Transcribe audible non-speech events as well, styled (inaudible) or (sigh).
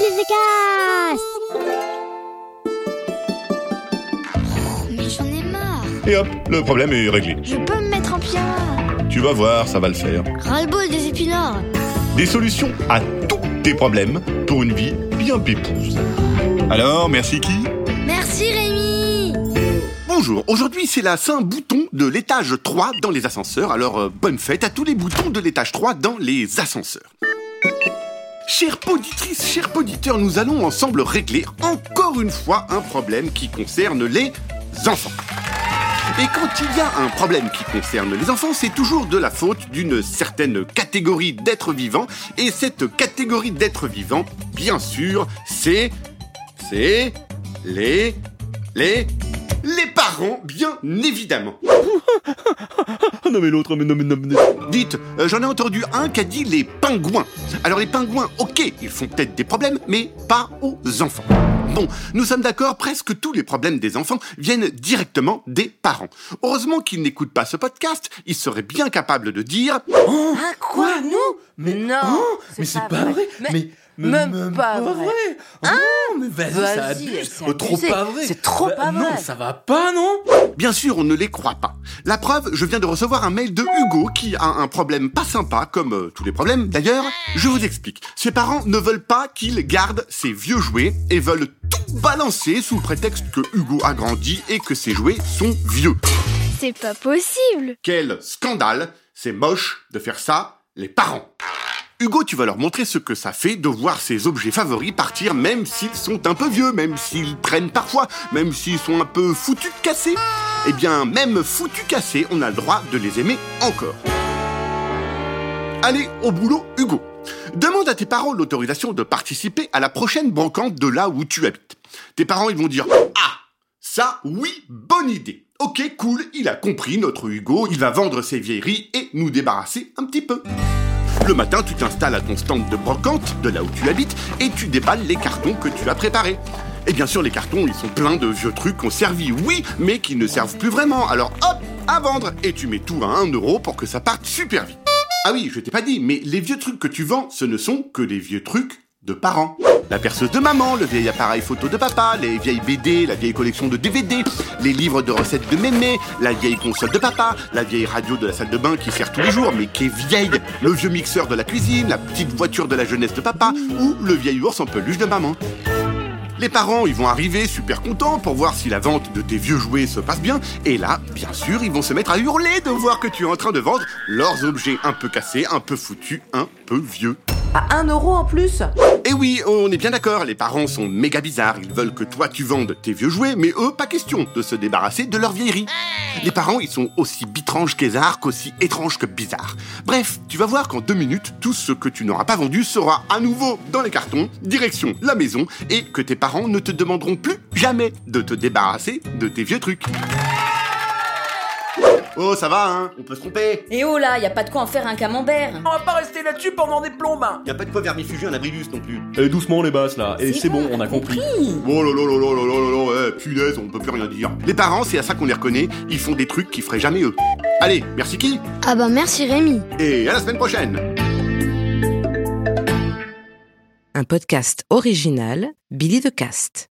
The Cast Oh, mais j'en ai marre. Et hop, le problème est réglé. Je peux me mettre en pyjama. Tu vas voir, ça va le faire. Ras-le-bol des épinards. Des solutions à tous tes problèmes pour une vie bien pépouse. Alors, merci qui? Merci Rémi. Bonjour, aujourd'hui c'est la Saint-Bouton de l'étage 3 dans les ascenseurs, alors euh, bonne fête à tous les boutons de l'étage 3 dans les ascenseurs. Chères poditrices, chers poditeurs, nous allons ensemble régler encore une fois un problème qui concerne les enfants. Et quand il y a un problème qui concerne les enfants, c'est toujours de la faute d'une certaine catégorie d'êtres vivants. Et cette catégorie d'êtres vivants, bien sûr, c'est... C'est... Les... Les... Parents, bien évidemment. (laughs) Ah non mais l'autre, mais non mais non mais... Dites, euh, j'en ai entendu un qui a dit les pingouins. Alors les pingouins, ok, ils font peut-être des problèmes, mais pas aux enfants. Bon, nous sommes d'accord, presque tous les problèmes des enfants viennent directement des parents. Heureusement qu'ils n'écoutent pas ce podcast, ils seraient bien capables de dire Ah quoi, nous Mais non Oh, mais c'est pas vrai. Mais, mais Même pas vrai. Oh, mais vas-y, ça abuse. Oh, trop pas vrai. C'est trop Bah, pas Non, vrai. ça va pas, non Bien sûr, on ne les croit pas. La preuve, je viens de recevoir un mail de Hugo qui a un problème pas sympa, comme euh, tous les problèmes d'ailleurs. Je vous explique. Ses parents ne veulent pas qu'il garde ses vieux jouets et veulent tout balancer sous prétexte que Hugo a grandi et que ses jouets sont vieux. C'est pas possible. Quel scandale C'est moche de faire ça, les parents. Hugo, tu vas leur montrer ce que ça fait de voir ses objets favoris partir même s'ils sont un peu vieux, même s'ils traînent parfois, même s'ils sont un peu foutus cassés. Eh bien, même foutus cassés, on a le droit de les aimer encore. Allez, au boulot, Hugo. Demande à tes parents l'autorisation de participer à la prochaine brocante de là où tu habites. Tes parents, ils vont dire Ah, ça, oui, bonne idée. Ok, cool, il a compris, notre Hugo, il va vendre ses vieilleries et nous débarrasser un petit peu. Le matin, tu t'installes à ton stand de brocante, de là où tu habites, et tu déballes les cartons que tu as préparés. Et bien sûr, les cartons, ils sont pleins de vieux trucs qu'on servi, oui, mais qui ne servent plus vraiment. Alors hop, à vendre Et tu mets tout à 1 euro pour que ça parte super vite. Ah oui, je t'ai pas dit, mais les vieux trucs que tu vends, ce ne sont que des vieux trucs de parents. La perceuse de maman, le vieil appareil photo de papa, les vieilles BD, la vieille collection de DVD, les livres de recettes de mémé, la vieille console de papa, la vieille radio de la salle de bain qui sert tous les jours mais qui est vieille, le vieux mixeur de la cuisine, la petite voiture de la jeunesse de papa ou le vieil ours en peluche de maman? Les parents, ils vont arriver super contents pour voir si la vente de tes vieux jouets se passe bien. Et là, bien sûr, ils vont se mettre à hurler de voir que tu es en train de vendre leurs objets un peu cassés, un peu foutus, un peu vieux. À 1 euro en plus Et oui, on est bien d'accord, les parents sont méga bizarres. Ils veulent que toi tu vendes tes vieux jouets, mais eux, pas question de se débarrasser de leur vieillerie. Les parents, ils sont aussi bitranges qu'ésards, qu'aussi étranges que bizarres. Bref, tu vas voir qu'en deux minutes, tout ce que tu n'auras pas vendu sera à nouveau dans les cartons, direction la maison, et que tes parents ne te demanderont plus jamais de te débarrasser de tes vieux trucs. Oh, ça va, hein On peut se tromper. Et oh là, y a pas de quoi en faire un camembert. On va pas rester là-dessus pendant des plombes hein. Y a pas de quoi vermifuger un abribus non plus. Et doucement les basses là, et C'est c'est bon, bon, on a compris. Oh là là là là là là là là, eh, punaise, on peut plus rien dire. Les parents, c'est à ça qu'on les reconnaît, ils font des trucs qu'ils feraient jamais eux. Allez, merci qui? Ah bah merci Rémi. Et à la semaine prochaine Un podcast original Billy de Cast.